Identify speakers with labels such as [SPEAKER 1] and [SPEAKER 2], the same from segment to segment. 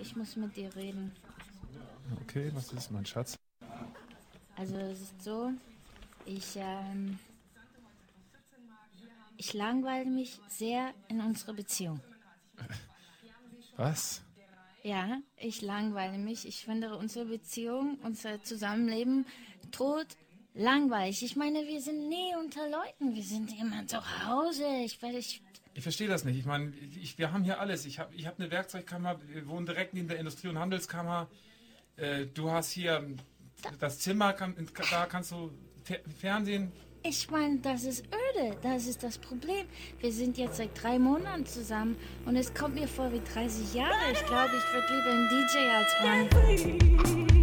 [SPEAKER 1] ich muss mit dir reden.
[SPEAKER 2] Okay, was ist, mein Schatz?
[SPEAKER 1] Also es ist so, ich, ähm, ich langweile mich sehr in unserer Beziehung.
[SPEAKER 2] Was?
[SPEAKER 1] Ja, ich langweile mich. Ich finde unsere Beziehung, unser Zusammenleben tot langweilig. Ich meine, wir sind nie unter Leuten. Wir sind immer zu Hause. Ich, ich,
[SPEAKER 2] Ich verstehe das nicht. Ich meine, ich, wir haben hier alles. Ich habe ich hab eine Werkzeugkammer, wir wohnen direkt neben der Industrie- und Handelskammer. Äh, du hast hier das Zimmer, kann, da kannst du Fer- Fernsehen.
[SPEAKER 1] ich meine, das ist öde. Das ist das Problem. Wir sind jetzt seit drei Monaten zusammen und es kommt mir vor wie 30 Jahre. Ich glaube, ich würde lieber ein DJ als Mann.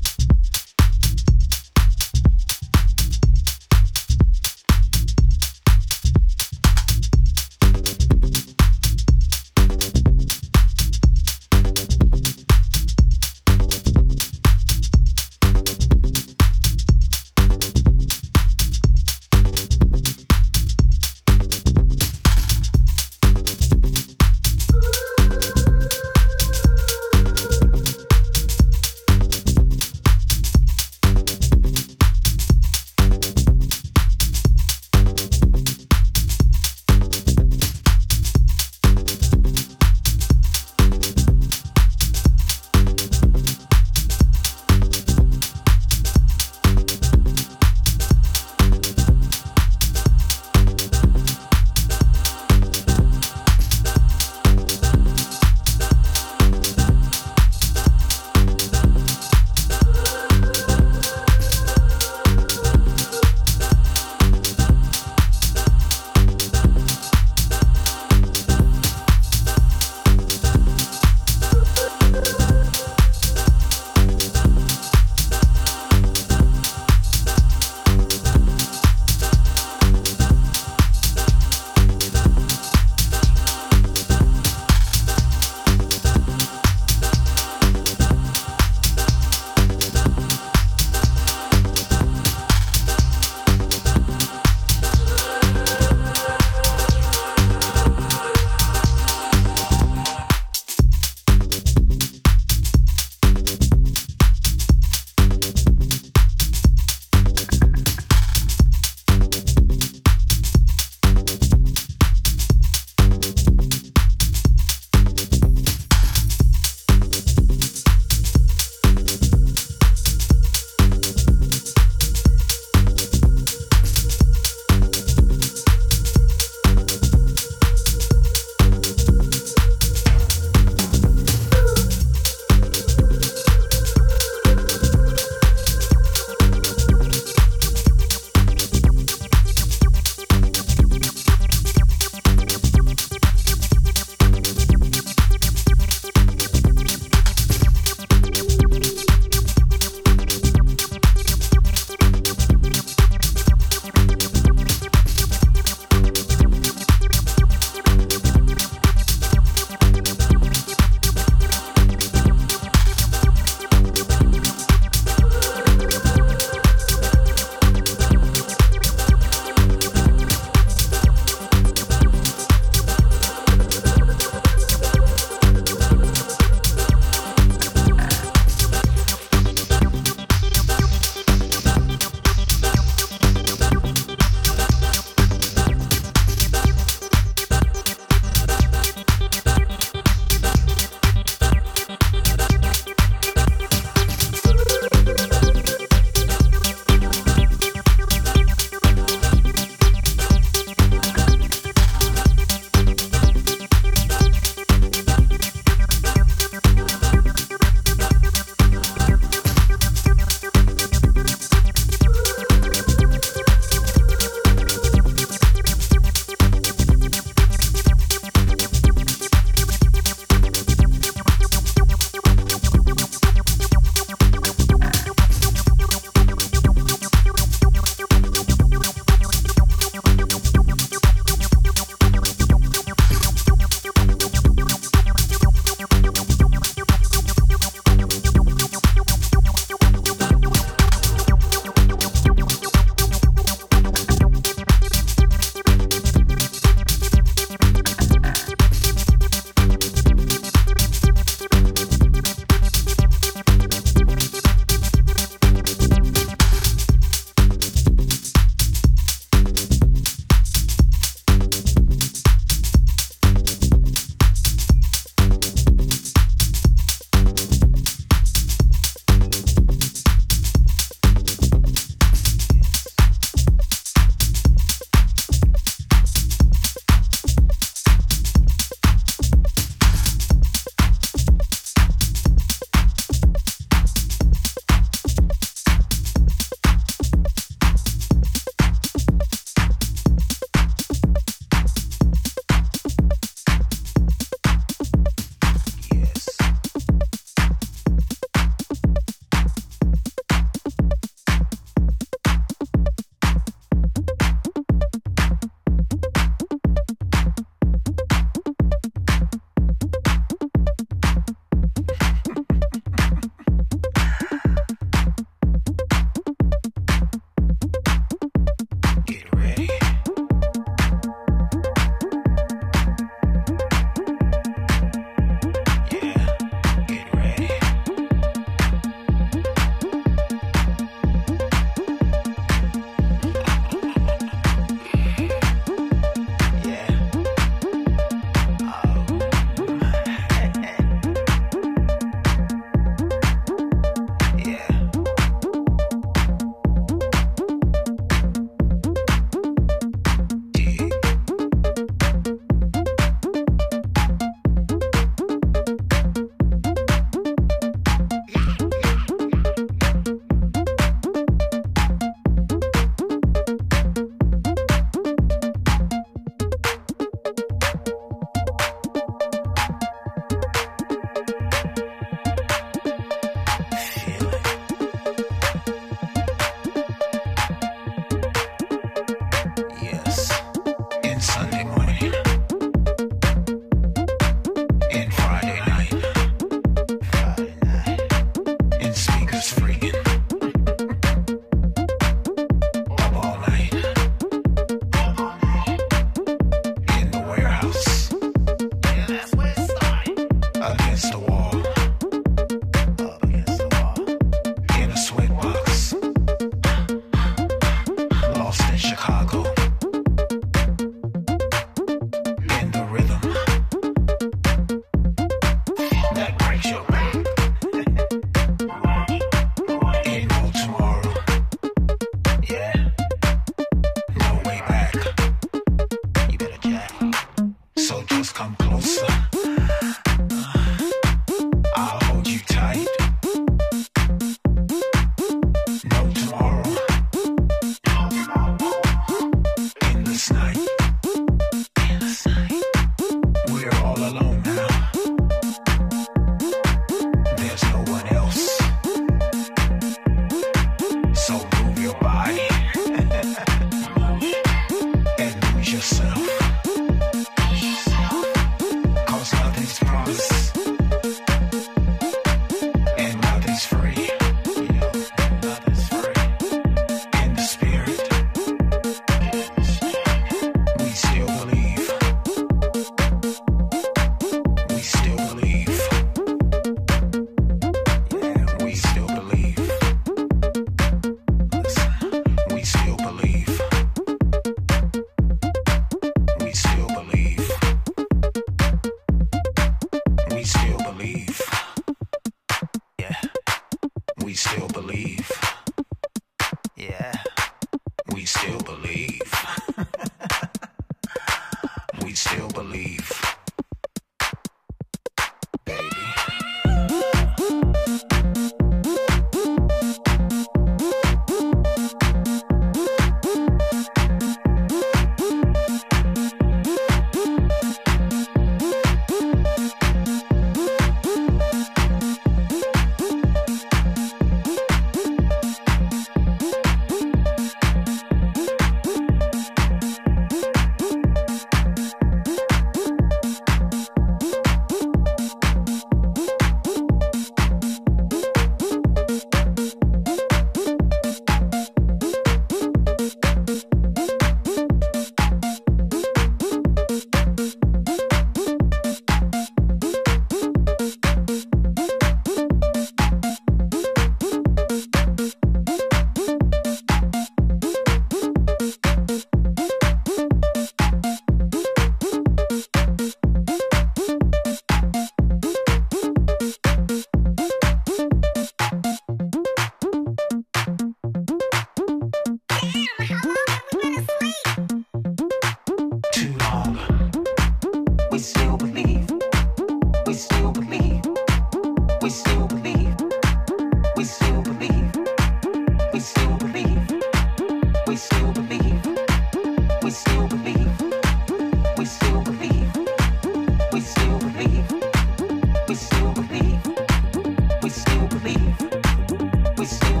[SPEAKER 3] we still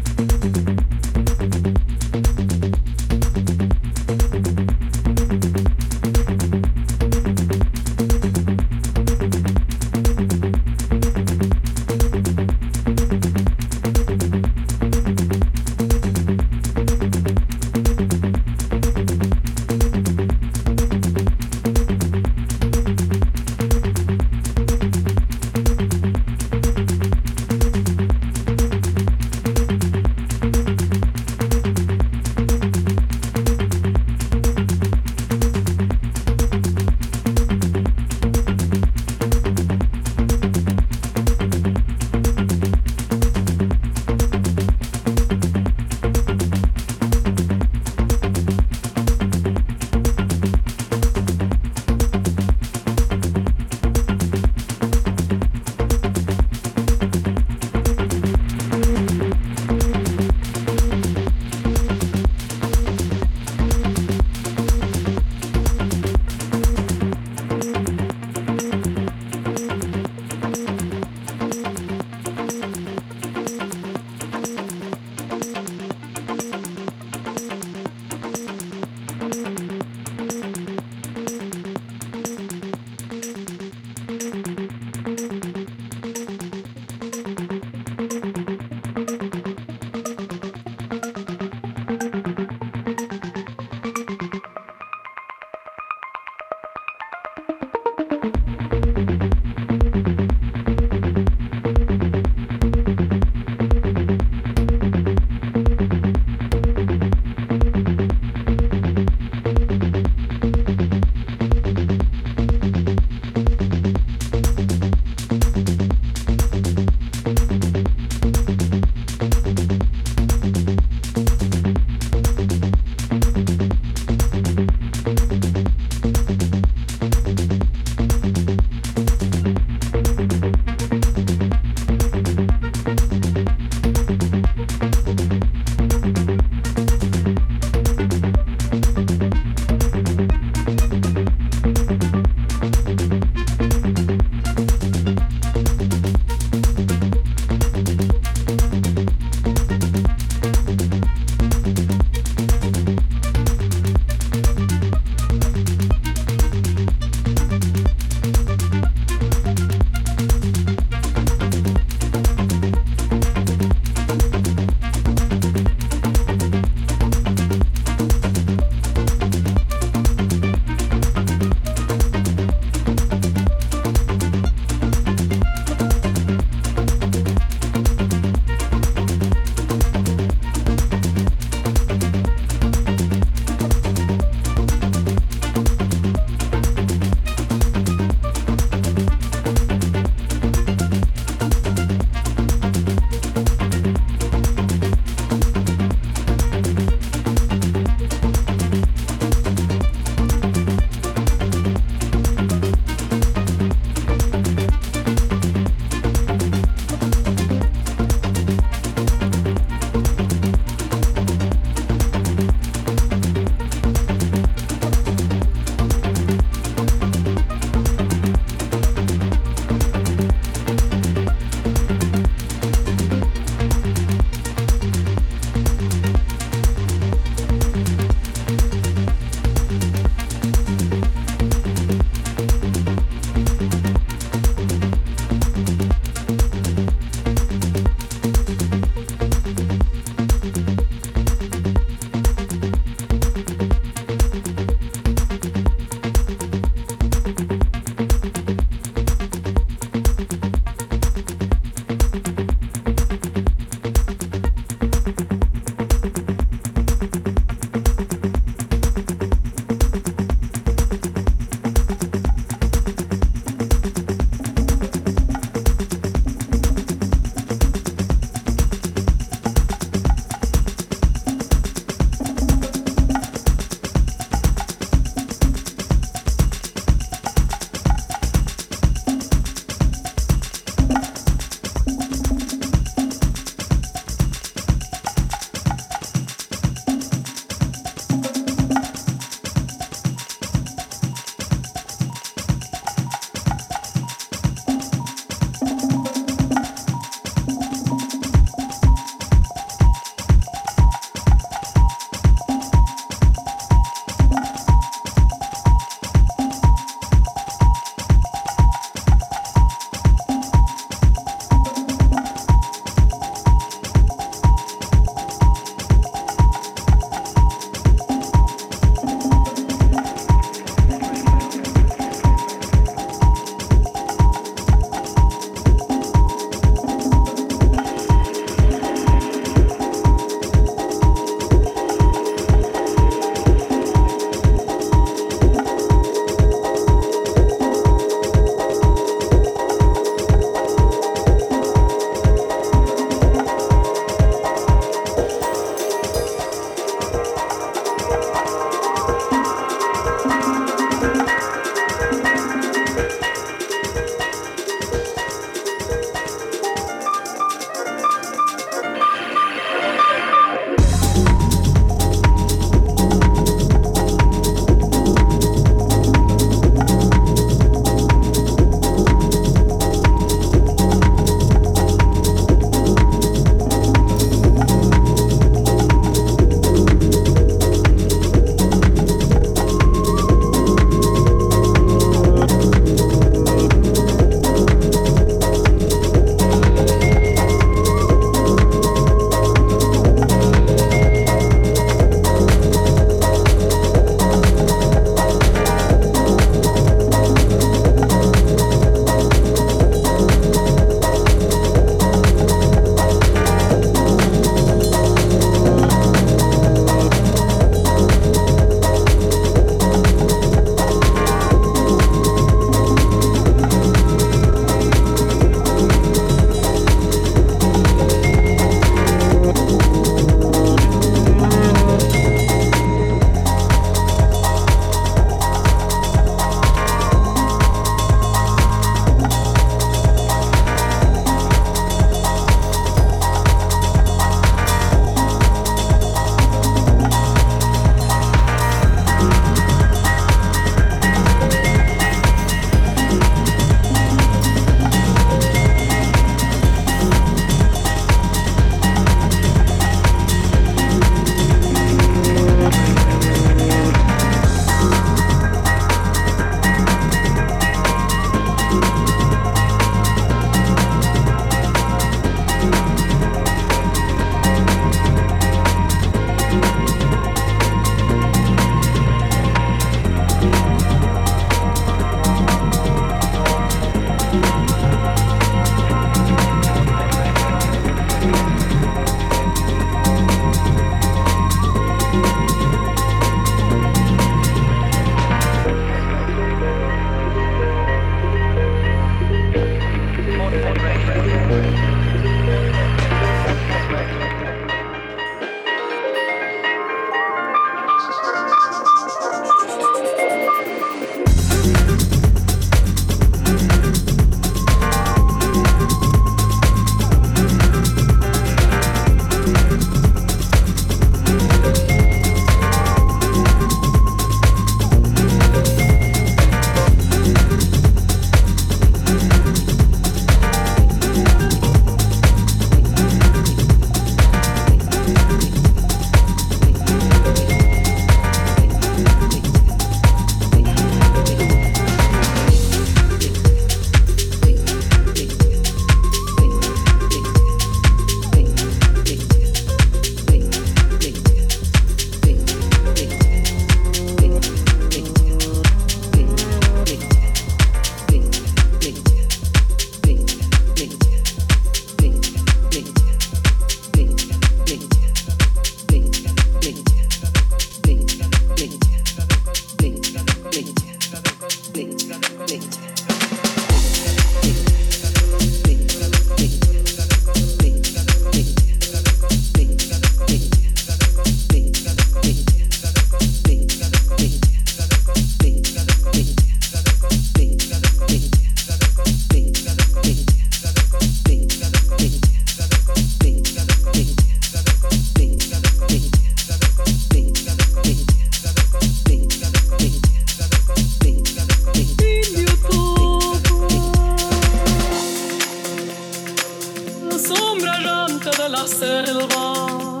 [SPEAKER 3] de la selva,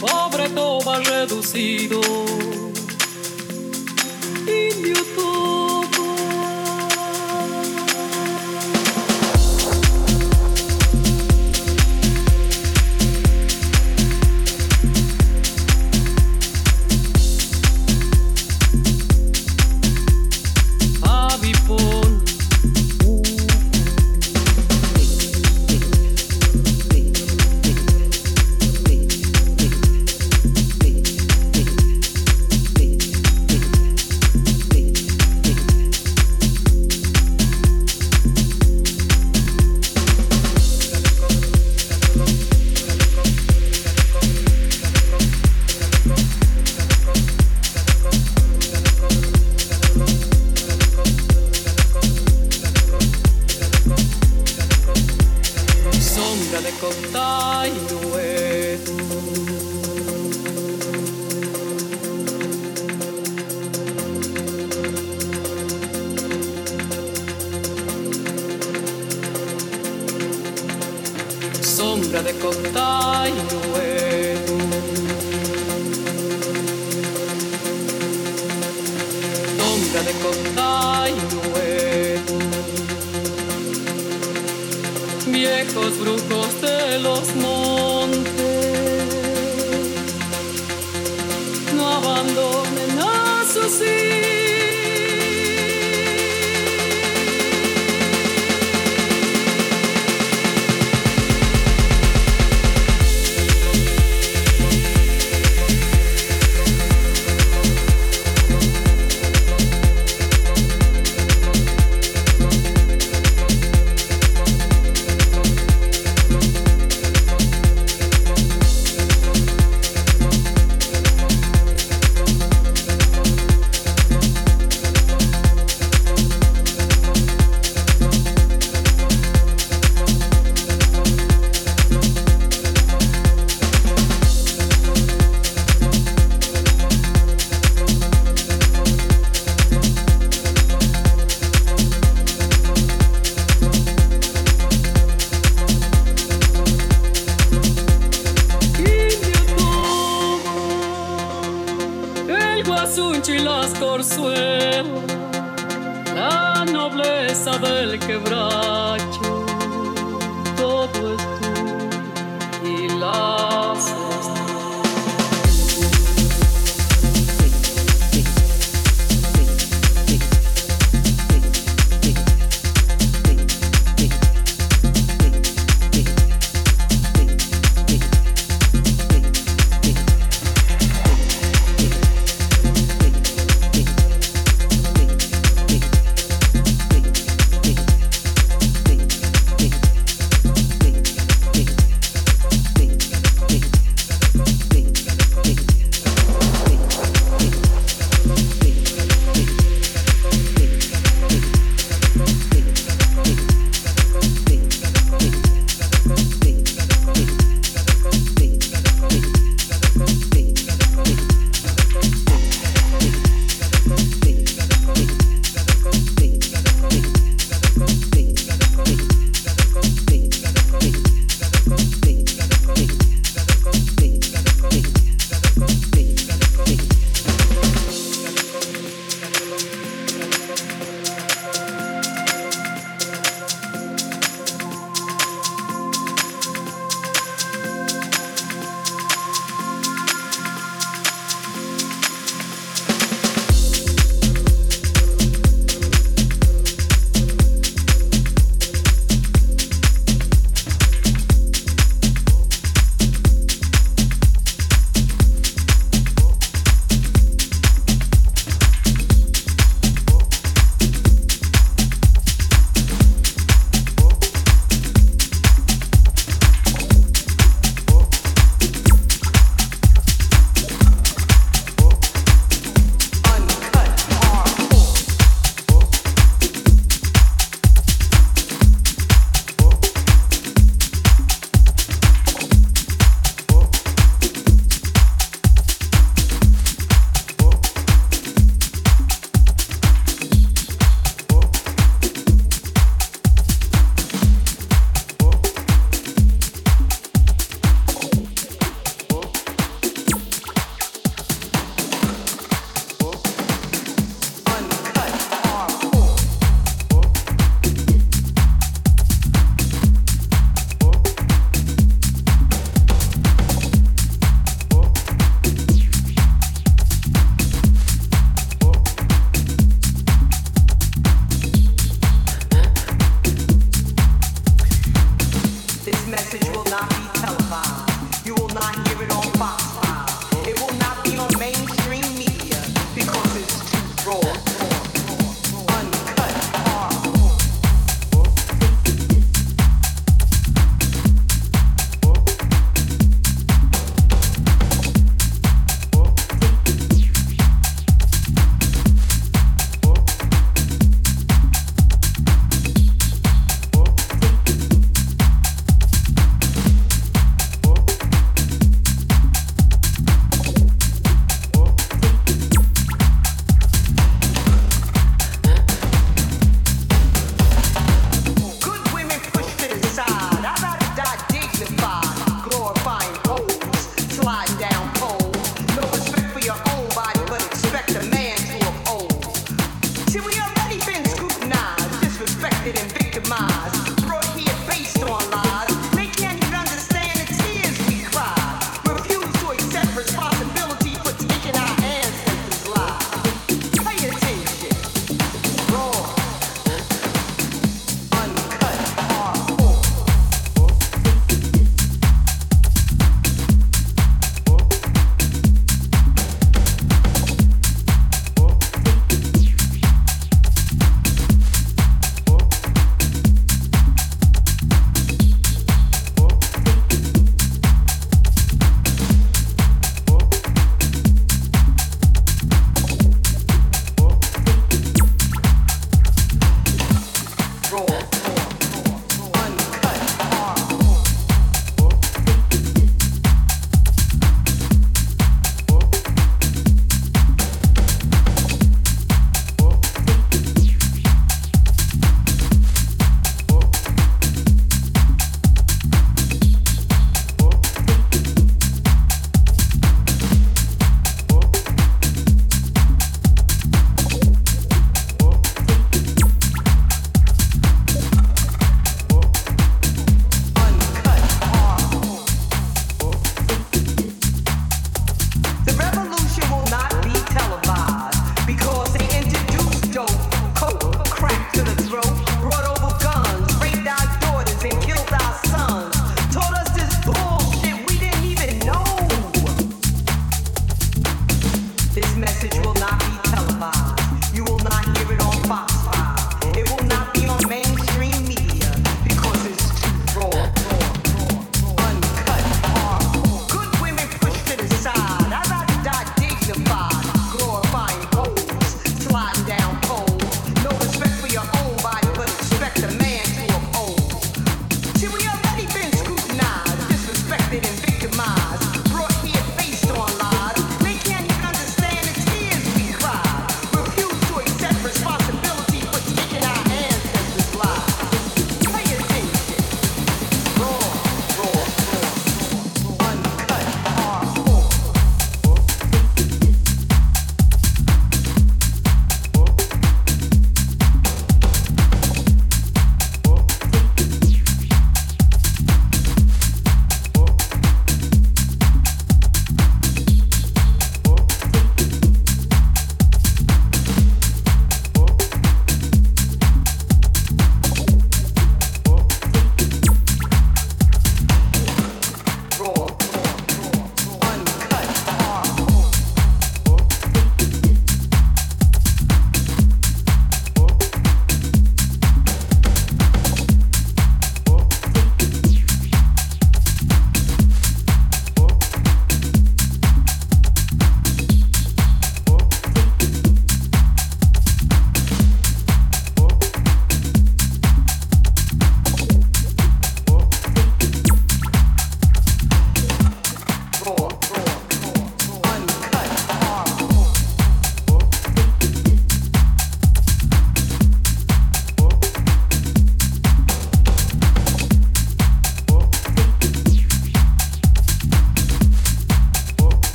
[SPEAKER 3] pobre Toba reducido, indio